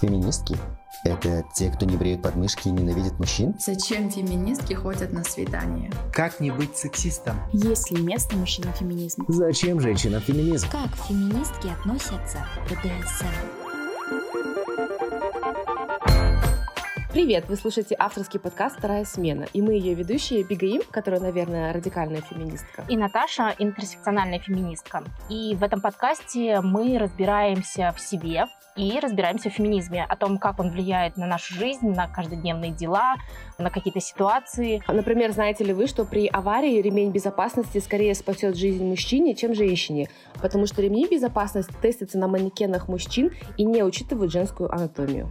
Феминистки – это те, кто не бреют подмышки и ненавидит мужчин? Зачем феминистки ходят на свидания? Как не быть сексистом? Есть ли место мужчинам феминизм? Зачем женщинам феминизм? Как феминистки относятся к БДСМ? Привет! Вы слушаете авторский подкаст «Вторая смена», и мы ее ведущие Бигаим, которая, наверное, радикальная феминистка. И Наташа – интерсекциональная феминистка. И в этом подкасте мы разбираемся в себе и разбираемся в феминизме, о том, как он влияет на нашу жизнь, на каждодневные дела, на какие-то ситуации. Например, знаете ли вы, что при аварии ремень безопасности скорее спасет жизнь мужчине, чем женщине, потому что ремни безопасности тестятся на манекенах мужчин и не учитывают женскую анатомию.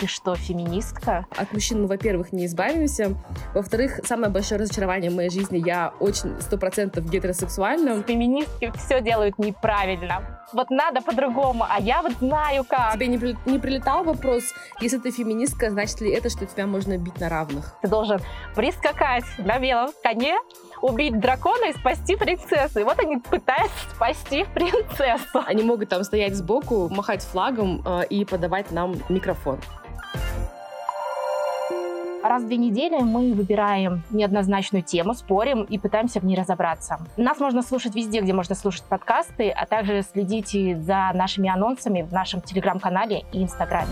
Ты что, феминистка? От мужчин мы, во-первых, не избавимся. Во-вторых, самое большое разочарование в моей жизни, я очень сто процентов гетеросексуальна. Феминистки все делают неправильно. Вот надо по-другому, а я вот знаю как. Тебе не, при- не прилетал вопрос, если ты феминистка, значит ли это, что тебя можно бить на равных? Ты должен прискакать на белом коне, убить дракона и спасти принцессу. И вот они пытаются спасти принцессу. Они могут там стоять сбоку, махать флагом э, и подавать нам микрофон. Раз в две недели мы выбираем неоднозначную тему, спорим и пытаемся в ней разобраться. Нас можно слушать везде, где можно слушать подкасты, а также следите за нашими анонсами в нашем телеграм-канале и инстаграме.